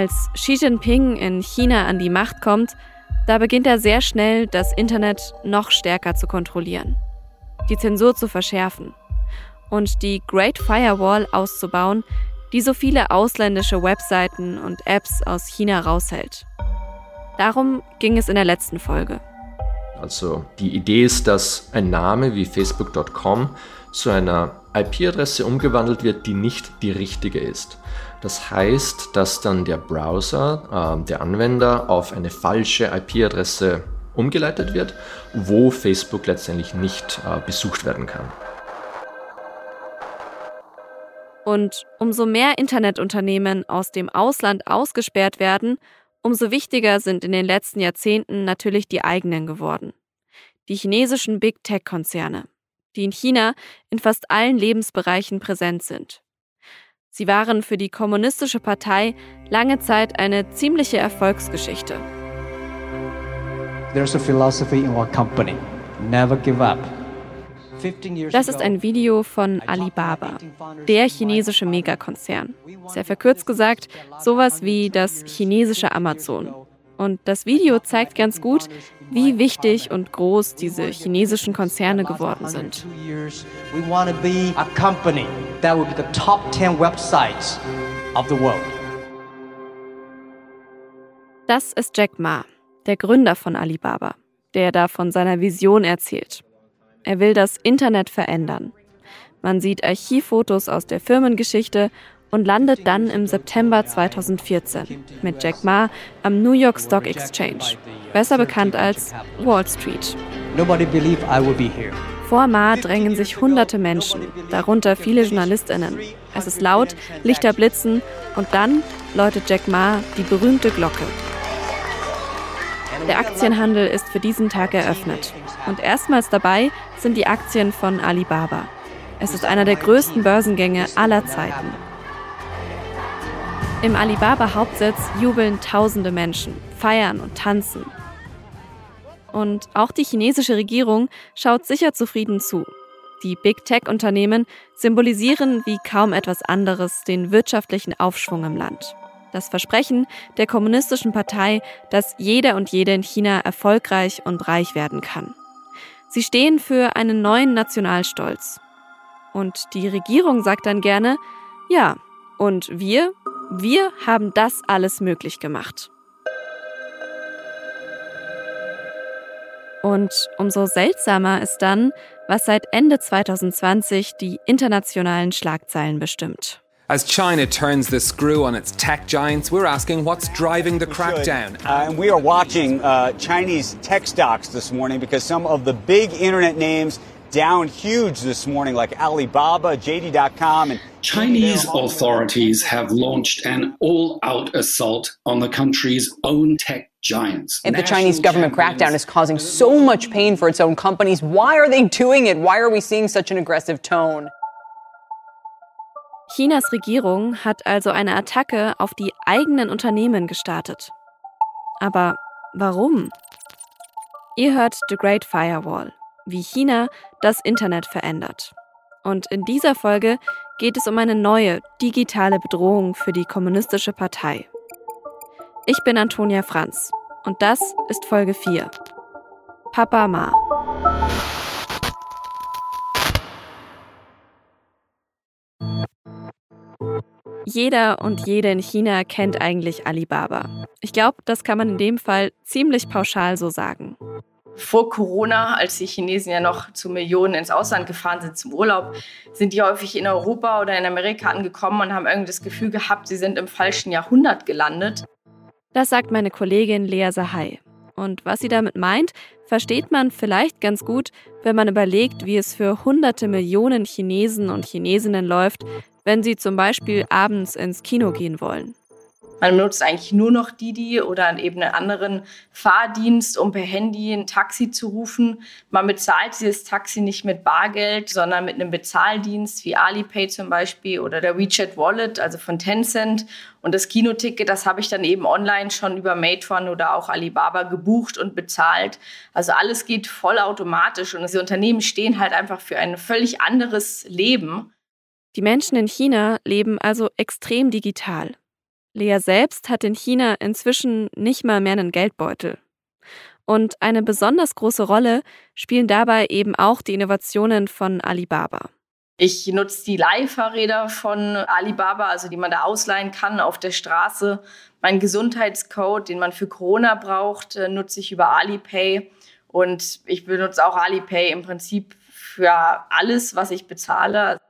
Als Xi Jinping in China an die Macht kommt, da beginnt er sehr schnell, das Internet noch stärker zu kontrollieren, die Zensur zu verschärfen und die Great Firewall auszubauen, die so viele ausländische Webseiten und Apps aus China raushält. Darum ging es in der letzten Folge. Also die Idee ist, dass ein Name wie facebook.com zu einer IP-Adresse umgewandelt wird, die nicht die richtige ist. Das heißt, dass dann der Browser, äh, der Anwender, auf eine falsche IP-Adresse umgeleitet wird, wo Facebook letztendlich nicht äh, besucht werden kann. Und umso mehr Internetunternehmen aus dem Ausland ausgesperrt werden, umso wichtiger sind in den letzten Jahrzehnten natürlich die eigenen geworden. Die chinesischen Big Tech-Konzerne, die in China in fast allen Lebensbereichen präsent sind. Sie waren für die kommunistische Partei lange Zeit eine ziemliche Erfolgsgeschichte. There's a philosophy in our company. Never give up. Das ist ein Video von Alibaba, der chinesische Megakonzern. Sehr verkürzt gesagt, sowas wie das chinesische Amazon. Und das Video zeigt ganz gut, wie wichtig und groß diese chinesischen Konzerne geworden sind. Das ist Jack Ma, der Gründer von Alibaba, der da von seiner Vision erzählt. Er will das Internet verändern. Man sieht Archivfotos aus der Firmengeschichte und landet dann im September 2014 mit Jack Ma am New York Stock Exchange, besser bekannt als Wall Street. Vor Ma drängen sich hunderte Menschen, darunter viele JournalistInnen. Es ist laut, Lichter blitzen und dann läutet Jack Ma die berühmte Glocke. Der Aktienhandel ist für diesen Tag eröffnet. Und erstmals dabei sind die Aktien von Alibaba. Es ist einer der größten Börsengänge aller Zeiten. Im Alibaba-Hauptsitz jubeln tausende Menschen, feiern und tanzen. Und auch die chinesische Regierung schaut sicher zufrieden zu. Die Big Tech-Unternehmen symbolisieren wie kaum etwas anderes den wirtschaftlichen Aufschwung im Land. Das Versprechen der kommunistischen Partei, dass jeder und jede in China erfolgreich und reich werden kann. Sie stehen für einen neuen Nationalstolz. Und die Regierung sagt dann gerne, ja, und wir, wir haben das alles möglich gemacht. Und umso seltsamer ist dann, was seit Ende 2020 die internationalen Schlagzeilen bestimmt. As China turns the screw on its tech giants, we're asking what's driving the crackdown. Uh, and we are watching uh, Chinese tech stocks this morning because some of the big internet names down huge this morning, like Alibaba, JD.com, and Chinese authorities have launched an all-out assault on the country's own tech giants. If the Chinese government crackdown is causing so much pain for its own companies, why are they doing it? Why are we seeing such an aggressive tone? Chinas Regierung hat also eine Attacke auf die eigenen Unternehmen gestartet. Aber warum? Ihr hört The Great Firewall, wie China das Internet verändert. Und in dieser Folge geht es um eine neue digitale Bedrohung für die Kommunistische Partei. Ich bin Antonia Franz und das ist Folge 4. Papa Ma. Jeder und jede in China kennt eigentlich Alibaba. Ich glaube, das kann man in dem Fall ziemlich pauschal so sagen. Vor Corona, als die Chinesen ja noch zu Millionen ins Ausland gefahren sind zum Urlaub, sind die häufig in Europa oder in Amerika angekommen und haben irgendwie das Gefühl gehabt, sie sind im falschen Jahrhundert gelandet. Das sagt meine Kollegin Lea Sahai. Und was sie damit meint, versteht man vielleicht ganz gut, wenn man überlegt, wie es für hunderte Millionen Chinesen und Chinesinnen läuft, wenn sie zum Beispiel abends ins Kino gehen wollen. Man benutzt eigentlich nur noch Didi oder eben einen anderen Fahrdienst, um per Handy ein Taxi zu rufen. Man bezahlt dieses Taxi nicht mit Bargeld, sondern mit einem Bezahldienst wie Alipay zum Beispiel oder der WeChat Wallet, also von Tencent. Und das Kinoticket, das habe ich dann eben online schon über Meituan oder auch Alibaba gebucht und bezahlt. Also alles geht vollautomatisch und diese Unternehmen stehen halt einfach für ein völlig anderes Leben. Die Menschen in China leben also extrem digital. Lea selbst hat in China inzwischen nicht mal mehr einen Geldbeutel. Und eine besonders große Rolle spielen dabei eben auch die Innovationen von Alibaba. Ich nutze die Leihfahrräder von Alibaba, also die man da ausleihen kann auf der Straße. Mein Gesundheitscode, den man für Corona braucht, äh, nutze ich über Alipay. Und ich benutze auch Alipay im Prinzip für alles, was ich bezahle.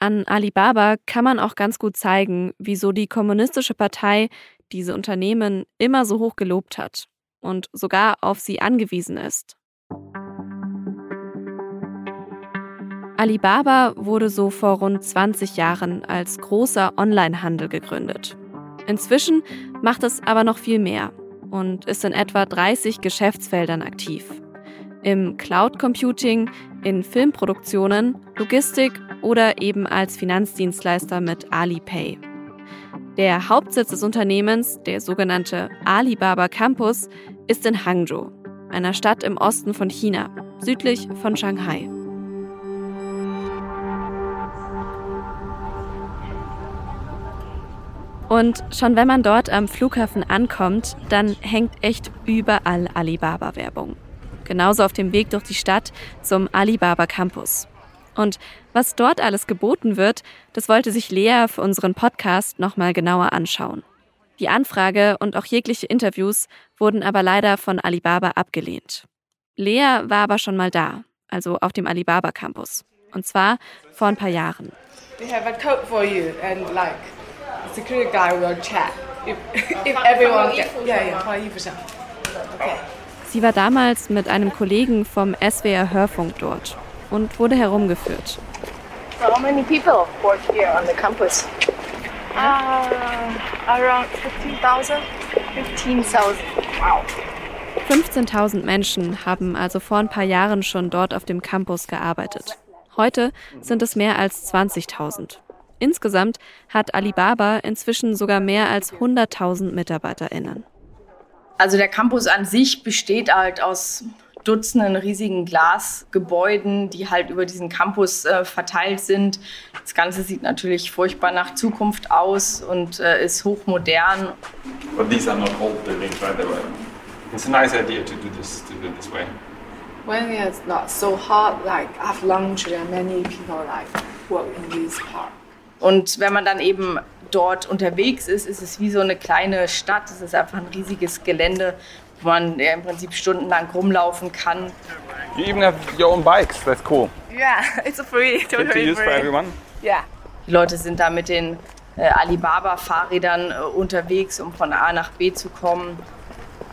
An Alibaba kann man auch ganz gut zeigen, wieso die Kommunistische Partei diese Unternehmen immer so hoch gelobt hat und sogar auf sie angewiesen ist. Alibaba wurde so vor rund 20 Jahren als großer Onlinehandel gegründet. Inzwischen macht es aber noch viel mehr und ist in etwa 30 Geschäftsfeldern aktiv. Im Cloud Computing, in Filmproduktionen, Logistik oder eben als Finanzdienstleister mit Alipay. Der Hauptsitz des Unternehmens, der sogenannte Alibaba Campus, ist in Hangzhou, einer Stadt im Osten von China, südlich von Shanghai. Und schon wenn man dort am Flughafen ankommt, dann hängt echt überall Alibaba-Werbung. Genauso auf dem Weg durch die Stadt zum Alibaba Campus. Und was dort alles geboten wird, das wollte sich Lea für unseren Podcast nochmal genauer anschauen. Die Anfrage und auch jegliche Interviews wurden aber leider von Alibaba abgelehnt. Lea war aber schon mal da, also auf dem Alibaba Campus. Und zwar vor ein paar Jahren. We have a code for you and like security guy will chat if, if everyone get, yeah, yeah, okay. Sie war damals mit einem Kollegen vom SWR Hörfunk dort und wurde herumgeführt. How many people work here on the campus? Uh, around 15,000. 15,000. Wow. 15.000 Menschen haben also vor ein paar Jahren schon dort auf dem Campus gearbeitet. Heute sind es mehr als 20.000. Insgesamt hat Alibaba inzwischen sogar mehr als 100.000 MitarbeiterInnen. Also der Campus an sich besteht halt aus Dutzenden riesigen Glasgebäuden, die halt über diesen Campus äh, verteilt sind. Das Ganze sieht natürlich furchtbar nach Zukunft aus und äh, ist hochmodern. But these are not old buildings, by the way. It's a nice idea to do this, to do this way. When it's not so hot, like after lunch, there are many people like work in this park. Und wenn man dann eben dort unterwegs ist, ist es wie so eine kleine Stadt. Es ist einfach ein riesiges Gelände, wo man ja, im Prinzip stundenlang rumlaufen kann. You even have your own bikes. That's cool. Yeah, it's free. Totally free. for everyone. Yeah. Die Leute sind da mit den äh, Alibaba-Fahrrädern äh, unterwegs, um von A nach B zu kommen.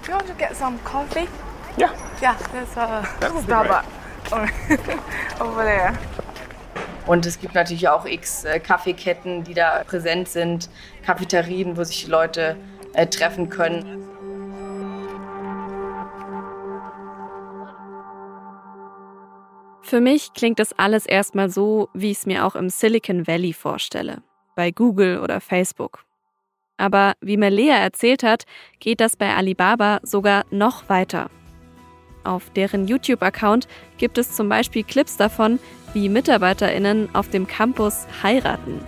Do you want to get some coffee? Yeah. Yeah, there's a Starbucks over there. Und es gibt natürlich auch x äh, Kaffeeketten, die da präsent sind, Cafeterien, wo sich die Leute äh, treffen können. Für mich klingt das alles erstmal so, wie ich es mir auch im Silicon Valley vorstelle, bei Google oder Facebook. Aber wie mir Lea erzählt hat, geht das bei Alibaba sogar noch weiter. Auf deren YouTube-Account gibt es zum Beispiel Clips davon, wie MitarbeiterInnen auf dem Campus heiraten.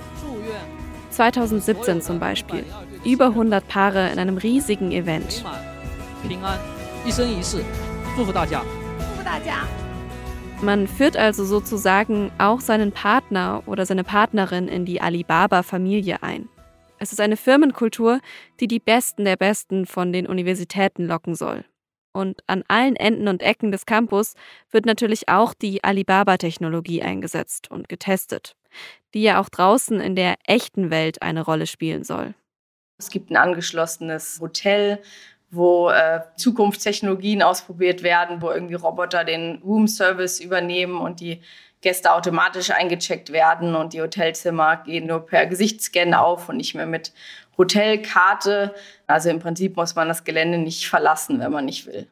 2017 zum Beispiel. Über 100 Paare in einem riesigen Event. Man führt also sozusagen auch seinen Partner oder seine Partnerin in die Alibaba-Familie ein. Es ist eine Firmenkultur, die die Besten der Besten von den Universitäten locken soll. Und an allen Enden und Ecken des Campus wird natürlich auch die Alibaba-Technologie eingesetzt und getestet, die ja auch draußen in der echten Welt eine Rolle spielen soll. Es gibt ein angeschlossenes Hotel, wo äh, Zukunftstechnologien ausprobiert werden, wo irgendwie Roboter den Room-Service übernehmen und die Gäste automatisch eingecheckt werden und die Hotelzimmer gehen nur per Gesichtsscan auf und nicht mehr mit Hotelkarte. Also im Prinzip muss man das Gelände nicht verlassen, wenn man nicht will.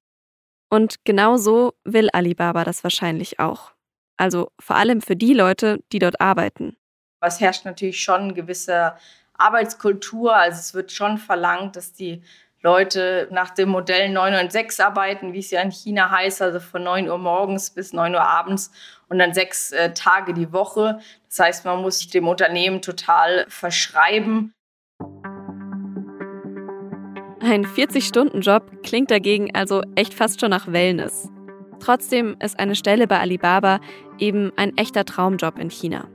Und genau so will Alibaba das wahrscheinlich auch. Also vor allem für die Leute, die dort arbeiten. Es herrscht natürlich schon eine gewisse Arbeitskultur. Also es wird schon verlangt, dass die Leute nach dem Modell 996 arbeiten, wie es ja in China heißt, also von 9 Uhr morgens bis 9 Uhr abends und dann sechs äh, Tage die Woche. Das heißt, man muss sich dem Unternehmen total verschreiben. Ein 40-Stunden-Job klingt dagegen also echt fast schon nach Wellness. Trotzdem ist eine Stelle bei Alibaba eben ein echter Traumjob in China.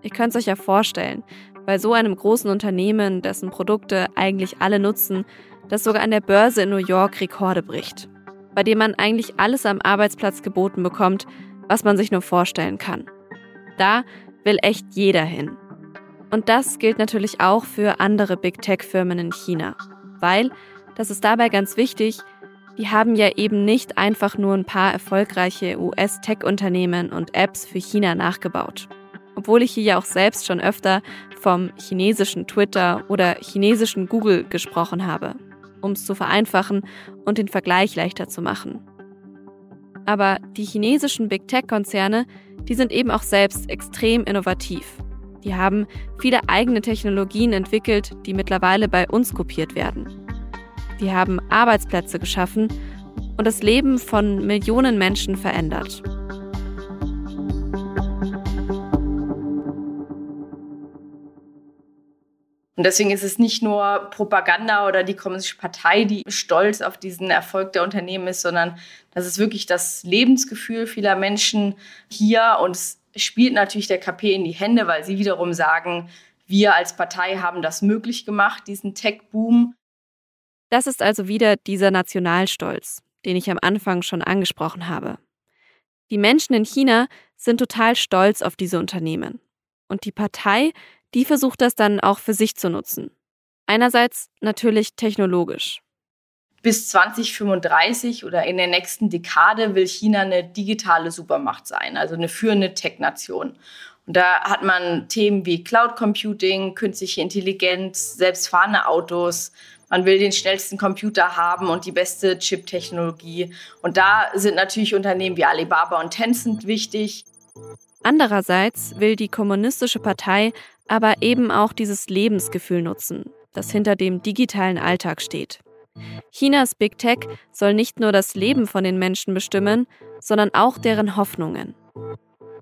Ihr könnt es euch ja vorstellen, bei so einem großen Unternehmen, dessen Produkte eigentlich alle nutzen, das sogar an der Börse in New York Rekorde bricht, bei dem man eigentlich alles am Arbeitsplatz geboten bekommt, was man sich nur vorstellen kann. Da will echt jeder hin. Und das gilt natürlich auch für andere Big Tech-Firmen in China, weil, das ist dabei ganz wichtig, die haben ja eben nicht einfach nur ein paar erfolgreiche US-Tech-Unternehmen und Apps für China nachgebaut. Obwohl ich hier ja auch selbst schon öfter vom chinesischen Twitter oder chinesischen Google gesprochen habe, um es zu vereinfachen und den Vergleich leichter zu machen. Aber die chinesischen Big Tech-Konzerne, die sind eben auch selbst extrem innovativ. Die haben viele eigene Technologien entwickelt, die mittlerweile bei uns kopiert werden. Die haben Arbeitsplätze geschaffen und das Leben von Millionen Menschen verändert. Und deswegen ist es nicht nur Propaganda oder die Kommunistische Partei, die stolz auf diesen Erfolg der Unternehmen ist, sondern das ist wirklich das Lebensgefühl vieler Menschen hier. Und es spielt natürlich der KP in die Hände, weil sie wiederum sagen, wir als Partei haben das möglich gemacht, diesen Tech-Boom. Das ist also wieder dieser Nationalstolz, den ich am Anfang schon angesprochen habe. Die Menschen in China sind total stolz auf diese Unternehmen. Und die Partei die versucht das dann auch für sich zu nutzen. Einerseits natürlich technologisch. Bis 2035 oder in der nächsten Dekade will China eine digitale Supermacht sein, also eine führende Tech-Nation. Und da hat man Themen wie Cloud Computing, künstliche Intelligenz, selbstfahrende Autos. Man will den schnellsten Computer haben und die beste Chip-Technologie. Und da sind natürlich Unternehmen wie Alibaba und Tencent wichtig. Andererseits will die Kommunistische Partei aber eben auch dieses Lebensgefühl nutzen, das hinter dem digitalen Alltag steht. Chinas Big Tech soll nicht nur das Leben von den Menschen bestimmen, sondern auch deren Hoffnungen.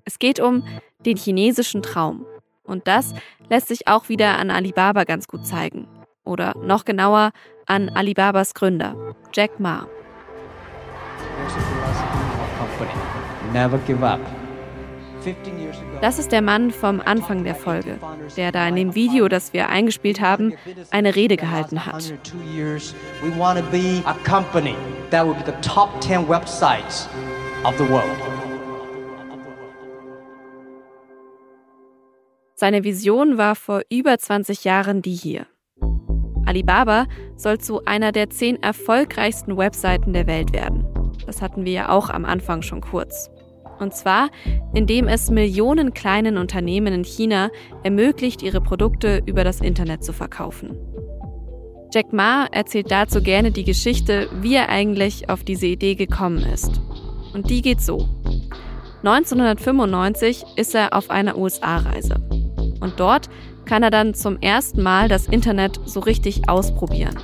Es geht um den chinesischen Traum. Und das lässt sich auch wieder an Alibaba ganz gut zeigen. Oder noch genauer an Alibabas Gründer, Jack Ma. Never give up. Das ist der Mann vom Anfang der Folge, der da in dem Video, das wir eingespielt haben, eine Rede gehalten hat. Seine Vision war vor über 20 Jahren die hier. Alibaba soll zu einer der zehn erfolgreichsten Webseiten der Welt werden. Das hatten wir ja auch am Anfang schon kurz. Und zwar, indem es Millionen kleinen Unternehmen in China ermöglicht, ihre Produkte über das Internet zu verkaufen. Jack Ma erzählt dazu gerne die Geschichte, wie er eigentlich auf diese Idee gekommen ist. Und die geht so. 1995 ist er auf einer USA-Reise. Und dort kann er dann zum ersten Mal das Internet so richtig ausprobieren.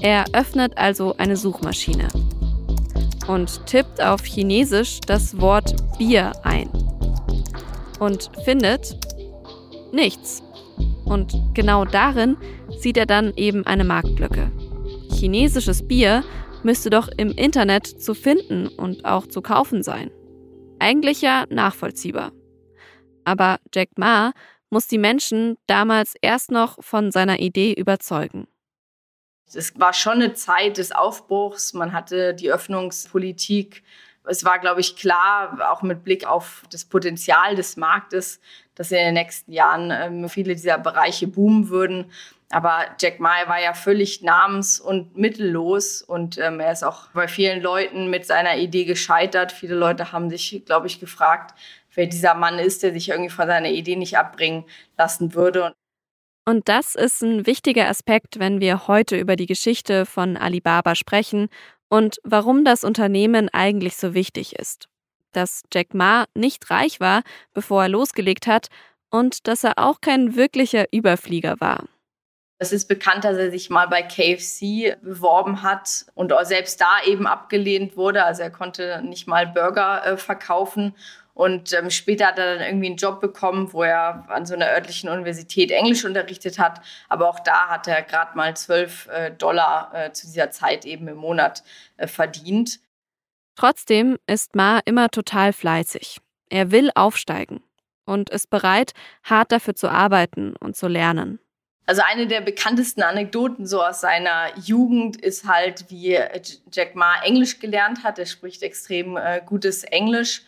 Er öffnet also eine Suchmaschine und tippt auf Chinesisch das Wort Bier ein und findet nichts. Und genau darin sieht er dann eben eine Marktlücke. Chinesisches Bier müsste doch im Internet zu finden und auch zu kaufen sein. Eigentlich ja nachvollziehbar. Aber Jack Ma muss die Menschen damals erst noch von seiner Idee überzeugen. Es war schon eine Zeit des Aufbruchs. Man hatte die Öffnungspolitik. Es war, glaube ich, klar, auch mit Blick auf das Potenzial des Marktes, dass in den nächsten Jahren ähm, viele dieser Bereiche boomen würden. Aber Jack Ma war ja völlig namens- und mittellos und ähm, er ist auch bei vielen Leuten mit seiner Idee gescheitert. Viele Leute haben sich, glaube ich, gefragt, wer dieser Mann ist, der sich irgendwie von seiner Idee nicht abbringen lassen würde. Und das ist ein wichtiger Aspekt, wenn wir heute über die Geschichte von Alibaba sprechen und warum das Unternehmen eigentlich so wichtig ist. Dass Jack Ma nicht reich war, bevor er losgelegt hat, und dass er auch kein wirklicher Überflieger war. Es ist bekannt, dass er sich mal bei KFC beworben hat und selbst da eben abgelehnt wurde. Also er konnte nicht mal Burger äh, verkaufen Und ähm, später hat er dann irgendwie einen Job bekommen, wo er an so einer örtlichen Universität Englisch unterrichtet hat. Aber auch da hat er gerade mal 12 äh, Dollar äh, zu dieser Zeit eben im Monat äh, verdient. Trotzdem ist Ma immer total fleißig. Er will aufsteigen und ist bereit, hart dafür zu arbeiten und zu lernen. Also eine der bekanntesten Anekdoten so aus seiner Jugend ist halt, wie Jack Ma Englisch gelernt hat. Er spricht extrem äh, gutes Englisch.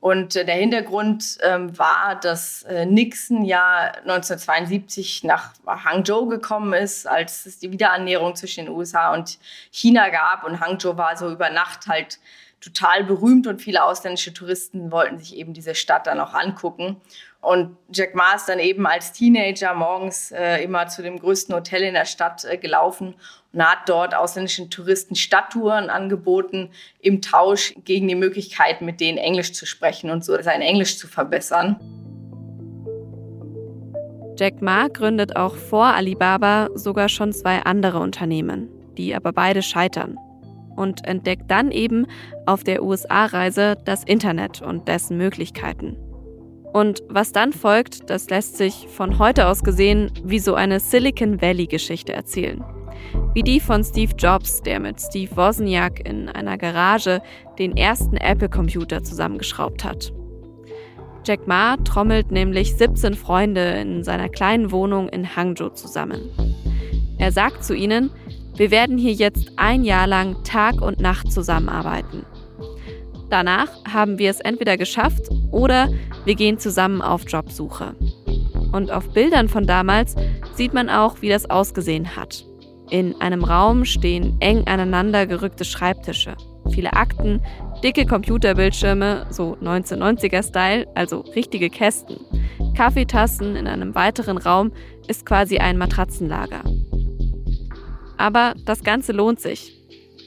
Und äh, der Hintergrund ähm, war, dass äh, Nixon ja 1972 nach Hangzhou gekommen ist, als es die Wiederannäherung zwischen den USA und China gab. Und Hangzhou war so über Nacht halt total berühmt und viele ausländische Touristen wollten sich eben diese Stadt dann auch angucken. Und Jack Ma ist dann eben als Teenager morgens äh, immer zu dem größten Hotel in der Stadt äh, gelaufen und hat dort ausländischen Touristen Stadttouren angeboten im Tausch gegen die Möglichkeit, mit denen Englisch zu sprechen und so sein Englisch zu verbessern. Jack Ma gründet auch vor Alibaba sogar schon zwei andere Unternehmen, die aber beide scheitern und entdeckt dann eben auf der USA-Reise das Internet und dessen Möglichkeiten. Und was dann folgt, das lässt sich von heute aus gesehen wie so eine Silicon Valley-Geschichte erzählen. Wie die von Steve Jobs, der mit Steve Wozniak in einer Garage den ersten Apple-Computer zusammengeschraubt hat. Jack Ma trommelt nämlich 17 Freunde in seiner kleinen Wohnung in Hangzhou zusammen. Er sagt zu ihnen, wir werden hier jetzt ein Jahr lang Tag und Nacht zusammenarbeiten. Danach haben wir es entweder geschafft oder wir gehen zusammen auf Jobsuche. Und auf Bildern von damals sieht man auch, wie das ausgesehen hat. In einem Raum stehen eng aneinander gerückte Schreibtische, viele Akten, dicke Computerbildschirme, so 1990er-Style, also richtige Kästen. Kaffeetassen in einem weiteren Raum ist quasi ein Matratzenlager. Aber das Ganze lohnt sich.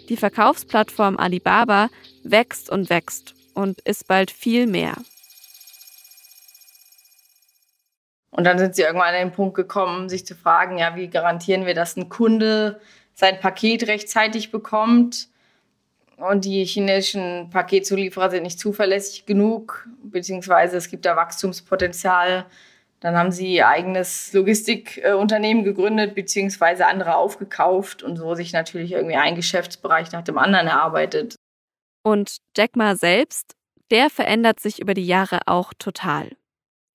Die Verkaufsplattform Alibaba wächst und wächst und ist bald viel mehr. Und dann sind sie irgendwann an den Punkt gekommen, sich zu fragen, ja, wie garantieren wir, dass ein Kunde sein Paket rechtzeitig bekommt? Und die chinesischen Paketzulieferer sind nicht zuverlässig genug, beziehungsweise es gibt da Wachstumspotenzial dann haben sie ihr eigenes Logistikunternehmen gegründet, beziehungsweise andere aufgekauft und so sich natürlich irgendwie ein Geschäftsbereich nach dem anderen erarbeitet. Und Jack Ma selbst, der verändert sich über die Jahre auch total.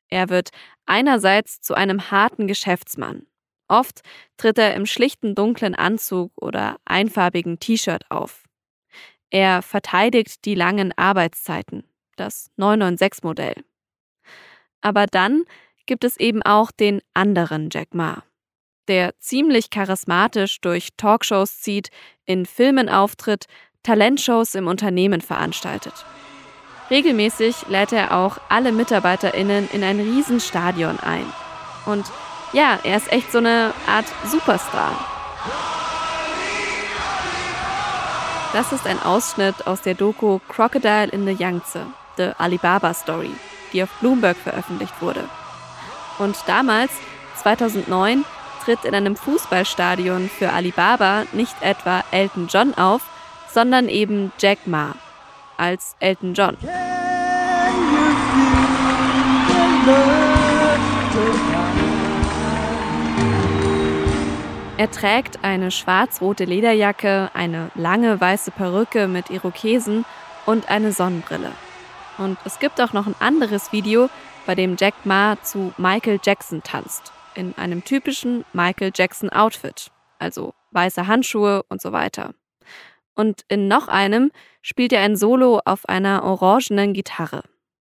Er wird einerseits zu einem harten Geschäftsmann. Oft tritt er im schlichten dunklen Anzug oder einfarbigen T-Shirt auf. Er verteidigt die langen Arbeitszeiten, das 996-Modell. Aber dann gibt es eben auch den anderen Jack Ma, der ziemlich charismatisch durch Talkshows zieht, in Filmen auftritt, Talentshows im Unternehmen veranstaltet. Regelmäßig lädt er auch alle MitarbeiterInnen in ein Riesenstadion ein. Und ja, er ist echt so eine Art Superstar. Das ist ein Ausschnitt aus der Doku Crocodile in the Yangtze, The Alibaba Story, die auf Bloomberg veröffentlicht wurde. Und damals, 2009, tritt in einem Fußballstadion für Alibaba nicht etwa Elton John auf, sondern eben Jack Ma als Elton John. Er trägt eine schwarz-rote Lederjacke, eine lange weiße Perücke mit Irokesen und eine Sonnenbrille. Und es gibt auch noch ein anderes Video, bei dem Jack Ma zu Michael Jackson tanzt, in einem typischen Michael Jackson Outfit, also weiße Handschuhe und so weiter. Und in noch einem spielt er ein Solo auf einer orangenen Gitarre.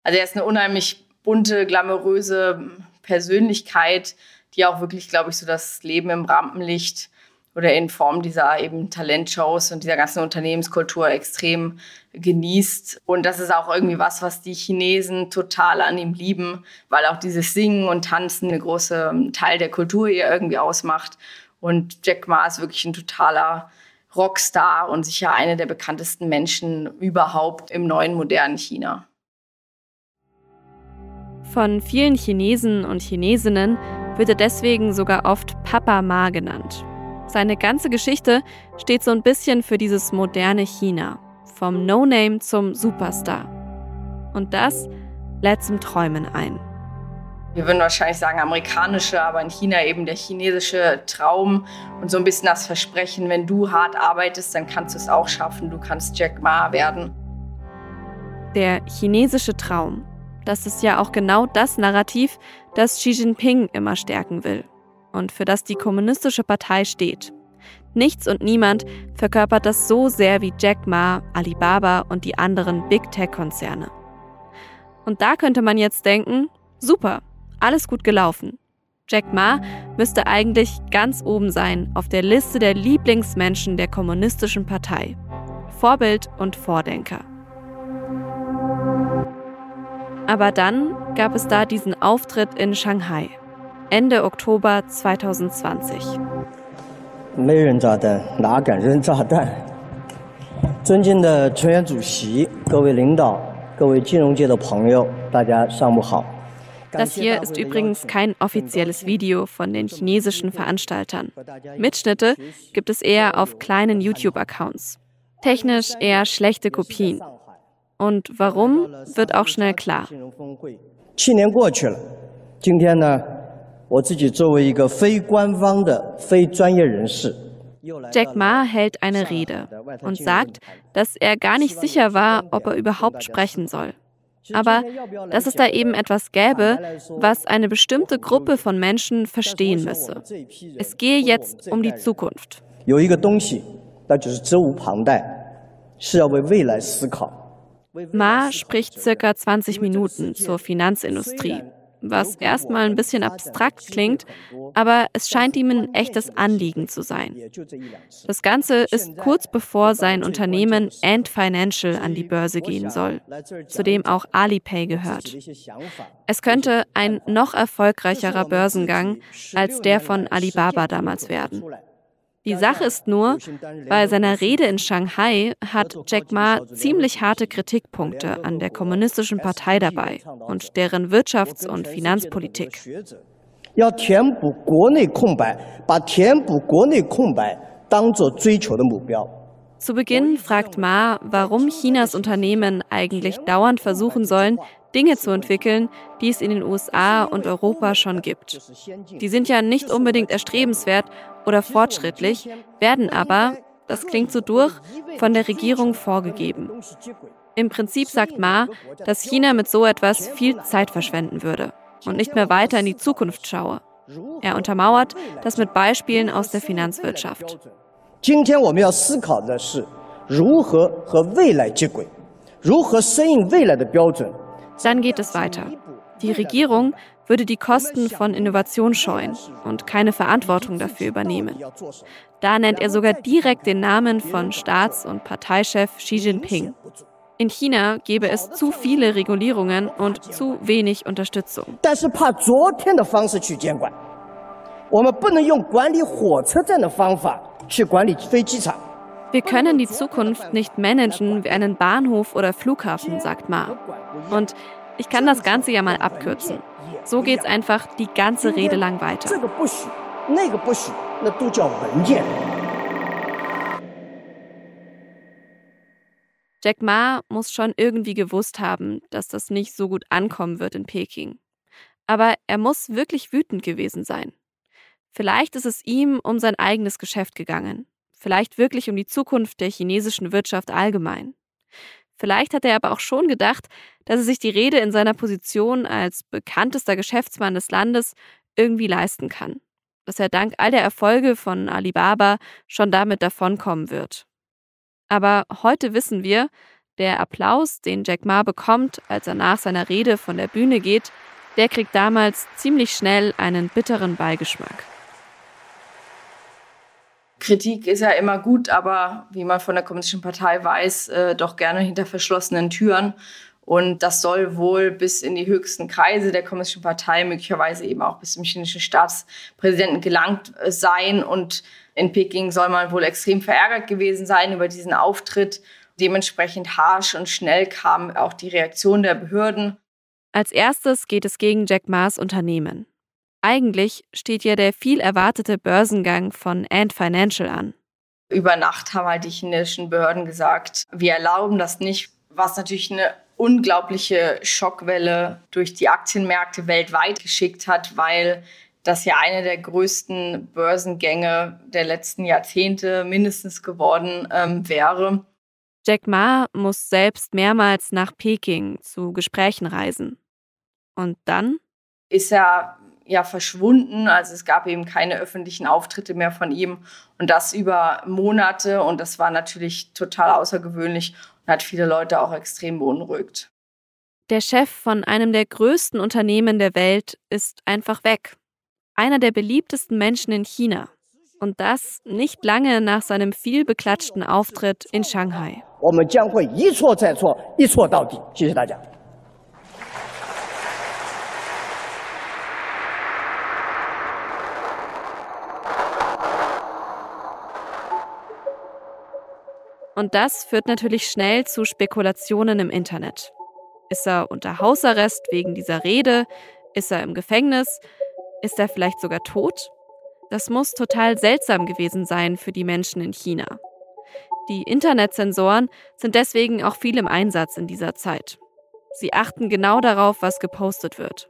Also er ist eine unheimlich bunte, glamouröse Persönlichkeit, die auch wirklich, glaube ich, so das Leben im Rampenlicht oder in Form dieser eben Talentshows und dieser ganzen Unternehmenskultur extrem genießt. Und das ist auch irgendwie was, was die Chinesen total an ihm lieben, weil auch dieses Singen und Tanzen eine große ähm, Teil der Kultur hier irgendwie ausmacht. Und Jack Ma ist wirklich ein totaler Rockstar und sicher einer der bekanntesten Menschen überhaupt im neuen modernen China. Von vielen Chinesen und Chinesinnen wird er deswegen sogar oft Papa Ma genannt. Seine ganze Geschichte steht so ein bisschen für dieses moderne China, vom No-Name zum Superstar. Und das lädt zum Träumen ein. Wir würden wahrscheinlich sagen amerikanische, aber in China eben der chinesische Traum und so ein bisschen das Versprechen, wenn du hart arbeitest, dann kannst du es auch schaffen, du kannst Jack Ma werden. Der chinesische Traum, das ist ja auch genau das Narrativ, das Xi Jinping immer stärken will und für das die Kommunistische Partei steht. Nichts und niemand verkörpert das so sehr wie Jack Ma, Alibaba und die anderen Big Tech-Konzerne. Und da könnte man jetzt denken, super, alles gut gelaufen. Jack Ma müsste eigentlich ganz oben sein auf der Liste der Lieblingsmenschen der Kommunistischen Partei. Vorbild und Vordenker. Aber dann gab es da diesen Auftritt in Shanghai, Ende Oktober 2020. 没人炸弹，哪敢扔炸弹？尊敬的全员主席、各位领导、各位金融界的朋友，大家上午好。 das hier ist übrigens kein offizielles Video von den chinesischen Veranstaltern. Mitschnitte gibt es eher auf kleinen YouTube-Accounts. Technisch eher schlechte Kopien. Und warum wird auch schnell klar. Jack Ma hält eine Rede und sagt, dass er gar nicht sicher war, ob er überhaupt sprechen soll aber dass es da eben etwas gäbe, was eine bestimmte Gruppe von Menschen verstehen müsse. Es gehe jetzt um die Zukunft. Ma spricht circa 20 Minuten zur Finanzindustrie was erstmal ein bisschen abstrakt klingt, aber es scheint ihm ein echtes Anliegen zu sein. Das Ganze ist kurz bevor sein Unternehmen Ant Financial an die Börse gehen soll, zu dem auch Alipay gehört. Es könnte ein noch erfolgreicherer Börsengang als der von Alibaba damals werden. Die Sache ist nur, bei seiner Rede in Shanghai hat Jack Ma ziemlich harte Kritikpunkte an der Kommunistischen Partei dabei und deren Wirtschafts- und Finanzpolitik. Zu Beginn fragt Ma, warum Chinas Unternehmen eigentlich dauernd versuchen sollen, Dinge zu entwickeln, die es in den USA und Europa schon gibt. Die sind ja nicht unbedingt erstrebenswert oder fortschrittlich, werden aber, das klingt so durch, von der Regierung vorgegeben. Im Prinzip sagt Ma, dass China mit so etwas viel Zeit verschwenden würde und nicht mehr weiter in die Zukunft schaue. Er untermauert das mit Beispielen aus der Finanzwirtschaft. Dann geht es weiter. Die Regierung würde die Kosten von Innovation scheuen und keine Verantwortung dafür übernehmen. Da nennt er sogar direkt den Namen von Staats- und Parteichef Xi Jinping. In China gäbe es zu viele Regulierungen und zu wenig Unterstützung. Wir können die Zukunft nicht managen wie einen Bahnhof oder Flughafen, sagt Ma. Und ich kann das Ganze ja mal abkürzen. So geht's einfach die ganze Rede lang weiter. Jack Ma muss schon irgendwie gewusst haben, dass das nicht so gut ankommen wird in Peking. Aber er muss wirklich wütend gewesen sein. Vielleicht ist es ihm um sein eigenes Geschäft gegangen, vielleicht wirklich um die Zukunft der chinesischen Wirtschaft allgemein. Vielleicht hat er aber auch schon gedacht, dass er sich die Rede in seiner Position als bekanntester Geschäftsmann des Landes irgendwie leisten kann. Dass er dank all der Erfolge von Alibaba schon damit davonkommen wird. Aber heute wissen wir, der Applaus, den Jack Ma bekommt, als er nach seiner Rede von der Bühne geht, der kriegt damals ziemlich schnell einen bitteren Beigeschmack. Kritik ist ja immer gut, aber wie man von der Kommunistischen Partei weiß, äh, doch gerne hinter verschlossenen Türen. Und das soll wohl bis in die höchsten Kreise der Kommunistischen Partei, möglicherweise eben auch bis zum chinesischen Staatspräsidenten gelangt äh, sein. Und in Peking soll man wohl extrem verärgert gewesen sein über diesen Auftritt. Dementsprechend harsch und schnell kam auch die Reaktion der Behörden. Als erstes geht es gegen Jack Ma's Unternehmen. Eigentlich steht ja der viel erwartete Börsengang von Ant Financial an. Über Nacht haben halt die chinesischen Behörden gesagt, wir erlauben das nicht, was natürlich eine unglaubliche Schockwelle durch die Aktienmärkte weltweit geschickt hat, weil das ja eine der größten Börsengänge der letzten Jahrzehnte mindestens geworden ähm, wäre. Jack Ma muss selbst mehrmals nach Peking zu Gesprächen reisen. Und dann? Ist er ja verschwunden. Also es gab eben keine öffentlichen Auftritte mehr von ihm und das über Monate und das war natürlich total außergewöhnlich und hat viele Leute auch extrem beunruhigt. Der Chef von einem der größten Unternehmen der Welt ist einfach weg. Einer der beliebtesten Menschen in China. Und das nicht lange nach seinem vielbeklatschten Auftritt in Shanghai. 我们 Und das führt natürlich schnell zu Spekulationen im Internet. Ist er unter Hausarrest wegen dieser Rede? Ist er im Gefängnis? Ist er vielleicht sogar tot? Das muss total seltsam gewesen sein für die Menschen in China. Die Internetsensoren sind deswegen auch viel im Einsatz in dieser Zeit. Sie achten genau darauf, was gepostet wird.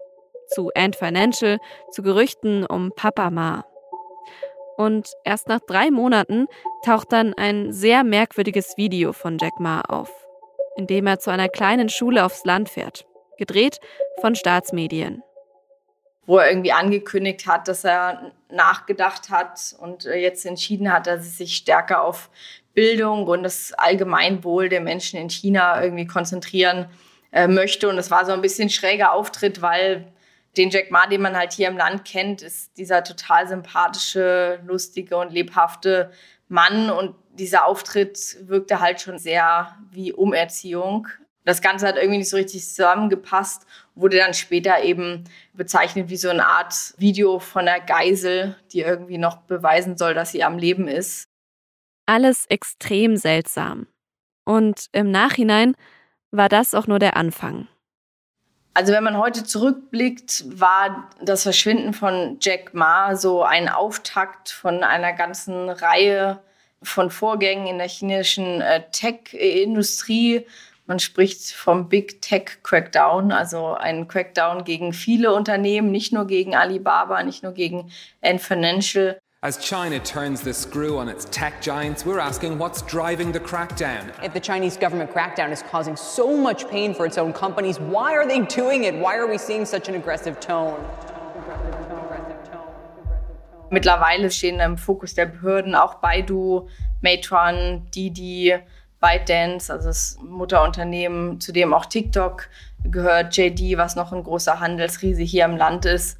Zu Ant Financial, zu Gerüchten um Papa Ma. Und erst nach drei Monaten taucht dann ein sehr merkwürdiges Video von Jack Ma auf, in dem er zu einer kleinen Schule aufs Land fährt, gedreht von Staatsmedien. Wo er irgendwie angekündigt hat, dass er nachgedacht hat und äh, jetzt entschieden hat, dass er sich stärker auf Bildung und das Allgemeinwohl der Menschen in China irgendwie konzentrieren äh, möchte. Und es war so ein bisschen schräger Auftritt, weil den Jack Ma, den man halt hier im Land kennt, ist dieser total sympathische, lustige und lebhafte Mann. Und dieser Auftritt wirkte halt schon sehr wie Umerziehung. Das Ganze hat irgendwie nicht so richtig zusammengepasst, wurde dann später eben bezeichnet wie so eine Art Video von einer Geisel, die irgendwie noch beweisen soll, dass sie am Leben ist. Alles extrem seltsam. Und im Nachhinein war das auch nur der Anfang. Also wenn man heute zurückblickt, war das Verschwinden von Jack Ma so ein Auftakt von einer ganzen Reihe von Vorgängen in der chinesischen äh, Tech-Industrie. Man spricht vom Big Tech Crackdown, also ein Crackdown gegen viele Unternehmen, nicht nur gegen Alibaba, nicht nur gegen Ant Financial. As China turns the screw on its tech giants, we're asking what's driving the crackdown. If the Chinese government crackdown is causing so much pain for its own companies, why are they doing it? Why are we seeing such an aggressive tone? Mittlerweile stehen im Fokus der Behörden auch Baidu, Meituan, Didi, ByteDance, also das Mutterunternehmen, zu dem auch TikTok gehört, JD, was noch ein großer Handelsriese hier im Land ist.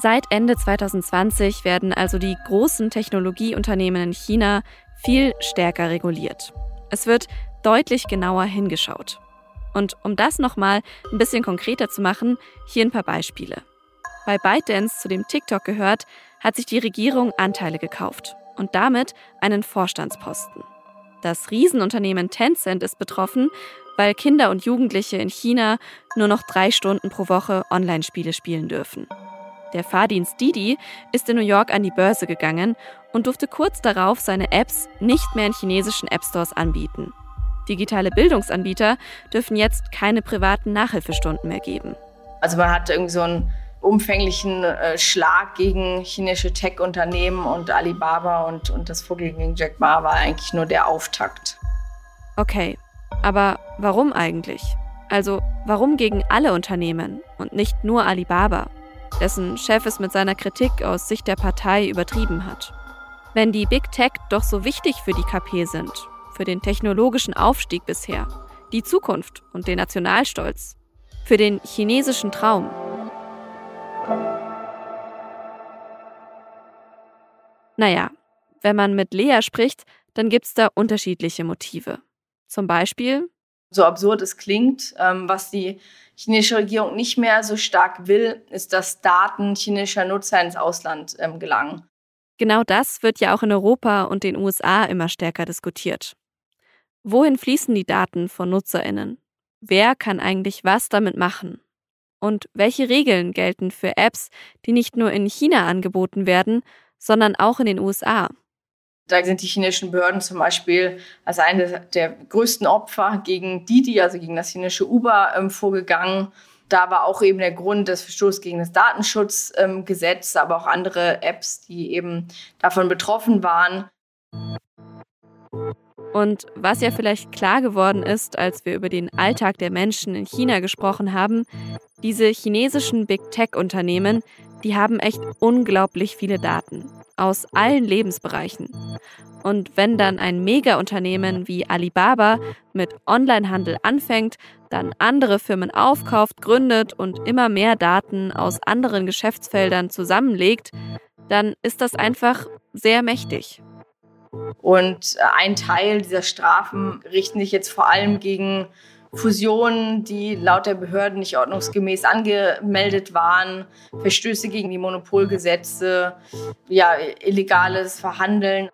Seit Ende 2020 werden also die großen Technologieunternehmen in China viel stärker reguliert. Es wird deutlich genauer hingeschaut. Und um das nochmal ein bisschen konkreter zu machen, hier ein paar Beispiele. Bei ByteDance, zu dem TikTok gehört, hat sich die Regierung Anteile gekauft und damit einen Vorstandsposten. Das Riesenunternehmen Tencent ist betroffen, weil Kinder und Jugendliche in China nur noch drei Stunden pro Woche Online-Spiele spielen dürfen. Der Fahrdienst Didi ist in New York an die Börse gegangen und durfte kurz darauf seine Apps nicht mehr in chinesischen App Stores anbieten. Digitale Bildungsanbieter dürfen jetzt keine privaten Nachhilfestunden mehr geben. Also man hat irgendwie so einen umfänglichen äh, Schlag gegen chinesische Tech-Unternehmen und Alibaba und, und das Vorgehen gegen Jack Ma war eigentlich nur der Auftakt. Okay, aber warum eigentlich? Also warum gegen alle Unternehmen und nicht nur Alibaba? Dessen Chef es mit seiner Kritik aus Sicht der Partei übertrieben hat. Wenn die Big Tech doch so wichtig für die KP sind, für den technologischen Aufstieg bisher, die Zukunft und den Nationalstolz, für den chinesischen Traum. Naja, wenn man mit Lea spricht, dann gibt es da unterschiedliche Motive. Zum Beispiel, so absurd es klingt, ähm, was die chinesische Regierung nicht mehr so stark will, ist, dass Daten chinesischer Nutzer ins Ausland ähm, gelangen. Genau das wird ja auch in Europa und den USA immer stärker diskutiert. Wohin fließen die Daten von Nutzerinnen? Wer kann eigentlich was damit machen? Und welche Regeln gelten für Apps, die nicht nur in China angeboten werden, sondern auch in den USA? Da sind die chinesischen Behörden zum Beispiel als eine der größten Opfer gegen Didi, also gegen das chinesische Uber, ähm, vorgegangen. Da war auch eben der Grund des Verstoß gegen das Datenschutzgesetz, ähm, aber auch andere Apps, die eben davon betroffen waren. Und was ja vielleicht klar geworden ist, als wir über den Alltag der Menschen in China gesprochen haben, diese chinesischen Big Tech-Unternehmen, die haben echt unglaublich viele Daten aus allen Lebensbereichen. Und wenn dann ein Mega-Unternehmen wie Alibaba mit Onlinehandel anfängt, dann andere Firmen aufkauft, gründet und immer mehr Daten aus anderen Geschäftsfeldern zusammenlegt, dann ist das einfach sehr mächtig. Und ein Teil dieser Strafen richten sich jetzt vor allem gegen Fusionen, die laut der Behörden nicht ordnungsgemäß angemeldet waren, Verstöße gegen die Monopolgesetze, ja, illegales Verhandeln.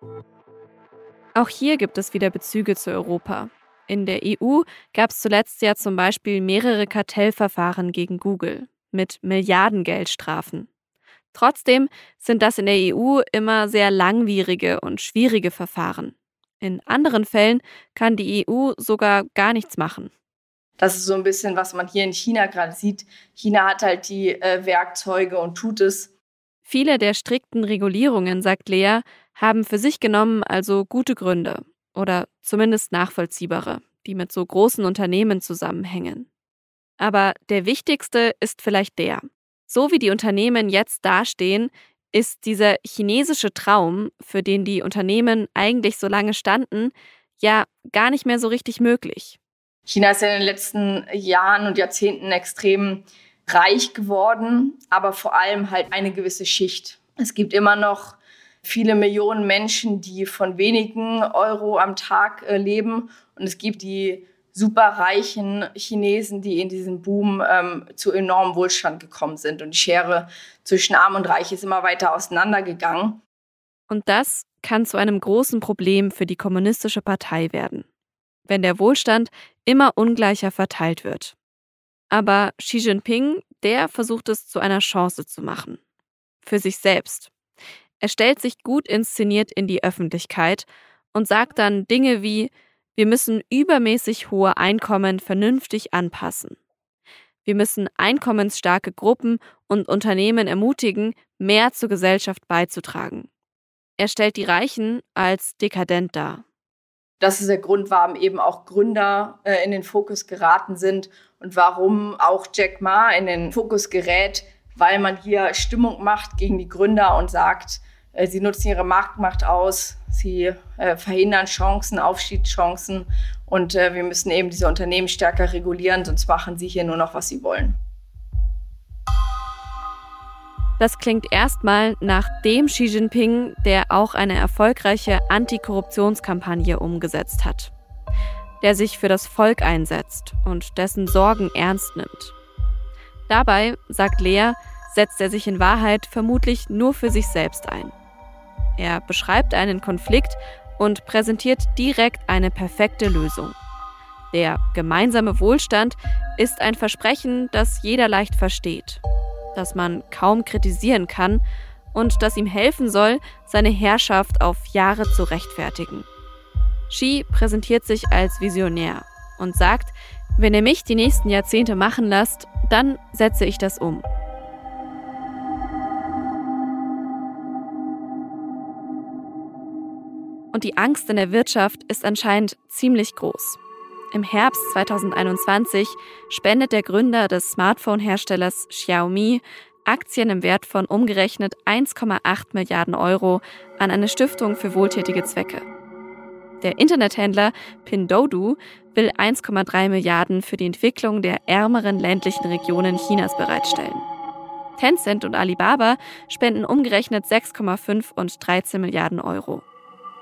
Auch hier gibt es wieder Bezüge zu Europa. In der EU gab es zuletzt ja zum Beispiel mehrere Kartellverfahren gegen Google mit Milliardengeldstrafen. Trotzdem sind das in der EU immer sehr langwierige und schwierige Verfahren. In anderen Fällen kann die EU sogar gar nichts machen. Das ist so ein bisschen, was man hier in China gerade sieht. China hat halt die äh, Werkzeuge und tut es. Viele der strikten Regulierungen, sagt Lea, haben für sich genommen also gute Gründe oder zumindest nachvollziehbare, die mit so großen Unternehmen zusammenhängen. Aber der wichtigste ist vielleicht der. So wie die Unternehmen jetzt dastehen, ist dieser chinesische Traum, für den die Unternehmen eigentlich so lange standen, ja gar nicht mehr so richtig möglich. China ist in den letzten Jahren und Jahrzehnten extrem reich geworden, aber vor allem halt eine gewisse Schicht. Es gibt immer noch viele Millionen Menschen, die von wenigen Euro am Tag äh, leben und es gibt die superreichen Chinesen, die in diesem Boom ähm, zu enormem Wohlstand gekommen sind. Und die Schere zwischen Arm und Reich ist immer weiter auseinandergegangen. Und das kann zu einem großen Problem für die Kommunistische Partei werden wenn der Wohlstand immer ungleicher verteilt wird. Aber Xi Jinping, der versucht es zu einer Chance zu machen. Für sich selbst. Er stellt sich gut inszeniert in die Öffentlichkeit und sagt dann Dinge wie, wir müssen übermäßig hohe Einkommen vernünftig anpassen. Wir müssen einkommensstarke Gruppen und Unternehmen ermutigen, mehr zur Gesellschaft beizutragen. Er stellt die Reichen als dekadent dar das ist der Grund, warum eben auch Gründer äh, in den Fokus geraten sind und warum auch Jack Ma in den Fokus gerät, weil man hier Stimmung macht gegen die Gründer und sagt, äh, sie nutzen ihre Marktmacht aus, sie äh, verhindern Chancen, Aufstiegschancen und äh, wir müssen eben diese Unternehmen stärker regulieren, sonst machen sie hier nur noch, was sie wollen. Das klingt erstmal nach dem Xi Jinping, der auch eine erfolgreiche Antikorruptionskampagne umgesetzt hat. Der sich für das Volk einsetzt und dessen Sorgen ernst nimmt. Dabei, sagt Lea, setzt er sich in Wahrheit vermutlich nur für sich selbst ein. Er beschreibt einen Konflikt und präsentiert direkt eine perfekte Lösung. Der gemeinsame Wohlstand ist ein Versprechen, das jeder leicht versteht das man kaum kritisieren kann und das ihm helfen soll, seine Herrschaft auf Jahre zu rechtfertigen. Xi präsentiert sich als Visionär und sagt, wenn ihr mich die nächsten Jahrzehnte machen lasst, dann setze ich das um. Und die Angst in der Wirtschaft ist anscheinend ziemlich groß. Im Herbst 2021 spendet der Gründer des Smartphone-Herstellers Xiaomi Aktien im Wert von umgerechnet 1,8 Milliarden Euro an eine Stiftung für wohltätige Zwecke. Der Internethändler Pinduoduo will 1,3 Milliarden für die Entwicklung der ärmeren ländlichen Regionen Chinas bereitstellen. Tencent und Alibaba spenden umgerechnet 6,5 und 13 Milliarden Euro.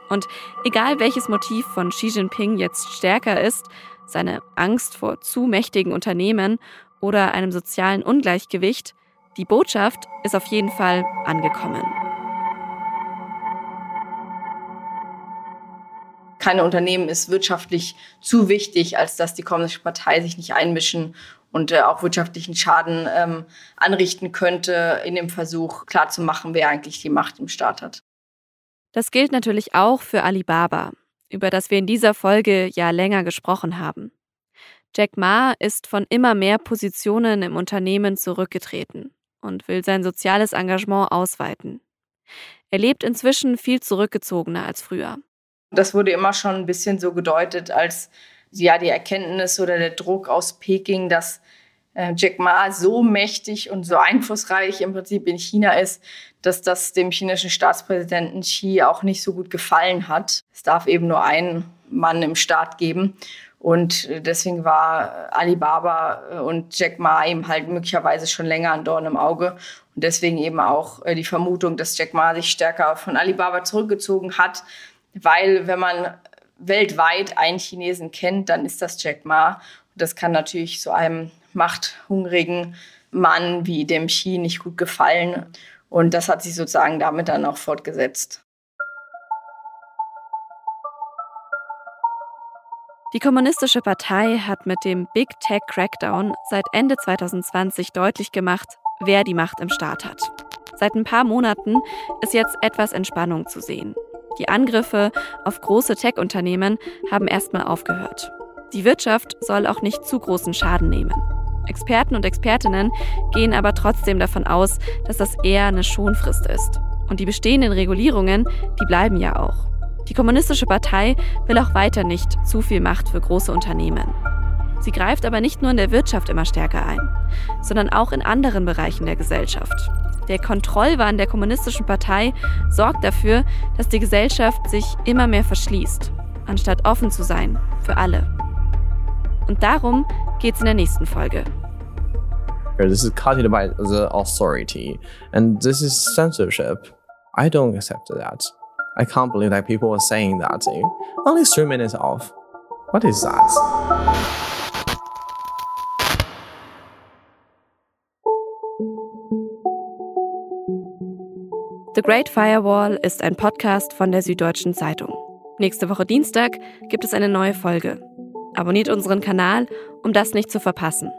Und egal welches Motiv von Xi Jinping jetzt stärker ist, seine Angst vor zu mächtigen Unternehmen oder einem sozialen Ungleichgewicht, die Botschaft ist auf jeden Fall angekommen. Keine Unternehmen ist wirtschaftlich zu wichtig, als dass die Kommunistische Partei sich nicht einmischen und äh, auch wirtschaftlichen Schaden ähm, anrichten könnte, in dem Versuch klarzumachen, wer eigentlich die Macht im Staat hat. Das gilt natürlich auch für Alibaba, über das wir in dieser Folge ja länger gesprochen haben. Jack Ma ist von immer mehr Positionen im Unternehmen zurückgetreten und will sein soziales Engagement ausweiten. Er lebt inzwischen viel zurückgezogener als früher. Das wurde immer schon ein bisschen so gedeutet als ja die Erkenntnis oder der Druck aus Peking, dass Jack Ma so mächtig und so einflussreich im Prinzip in China ist, dass das dem chinesischen Staatspräsidenten Xi auch nicht so gut gefallen hat. Es darf eben nur einen Mann im Staat geben. Und deswegen war Alibaba und Jack Ma eben halt möglicherweise schon länger ein Dorn im Auge. Und deswegen eben auch äh, die Vermutung, dass Jack Ma sich stärker von Alibaba zurückgezogen hat, weil wenn man weltweit einen Chinesen kennt, dann ist das Jack Ma. Und das kann natürlich so einem machthungrigen Mann wie dem Xi nicht gut gefallen. Und das hat sich sozusagen damit dann auch fortgesetzt. Die Kommunistische Partei hat mit dem Big Tech Crackdown seit Ende 2020 deutlich gemacht, wer die Macht im Staat hat. Seit ein paar Monaten ist jetzt etwas Entspannung zu sehen. Die Angriffe auf große Tech-Unternehmen haben erstmal aufgehört. Die Wirtschaft soll auch nicht zu großen Schaden nehmen. Experten und Expertinnen gehen aber trotzdem davon aus, dass das eher eine Schonfrist ist. Und die bestehenden Regulierungen, die bleiben ja auch. Die Kommunistische Partei will auch weiter nicht zu viel Macht für große Unternehmen. Sie greift aber nicht nur in der Wirtschaft immer stärker ein, sondern auch in anderen Bereichen der Gesellschaft. Der Kontrollwahn der Kommunistischen Partei sorgt dafür, dass die Gesellschaft sich immer mehr verschließt, anstatt offen zu sein für alle. Und darum geht es in der nächsten Folge. This is cultivated by the authority, and this is censorship. I don't accept that. I can't believe that people are saying that. Only three minutes off. What is that? The Great Firewall ist ein Podcast von der Süddeutschen Zeitung. Nächste Woche Dienstag gibt es eine neue Folge. Abonniert unseren Kanal, um das nicht zu verpassen.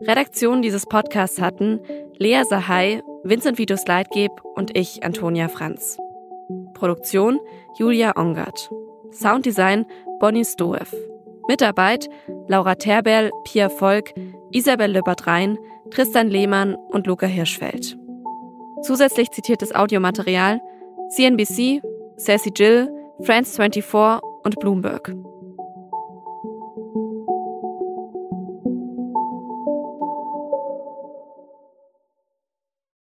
Redaktion dieses Podcasts hatten Lea Sahai, Vincent Vitus Leitgeb und ich, Antonia Franz. Produktion Julia Ongert. Sounddesign Bonnie Stoev. Mitarbeit Laura Terberl, Pia Volk, Isabel Löbert-Rhein, Tristan Lehmann und Luca Hirschfeld. Zusätzlich zitiertes Audiomaterial CNBC, Sassy Jill, France 24 und Bloomberg.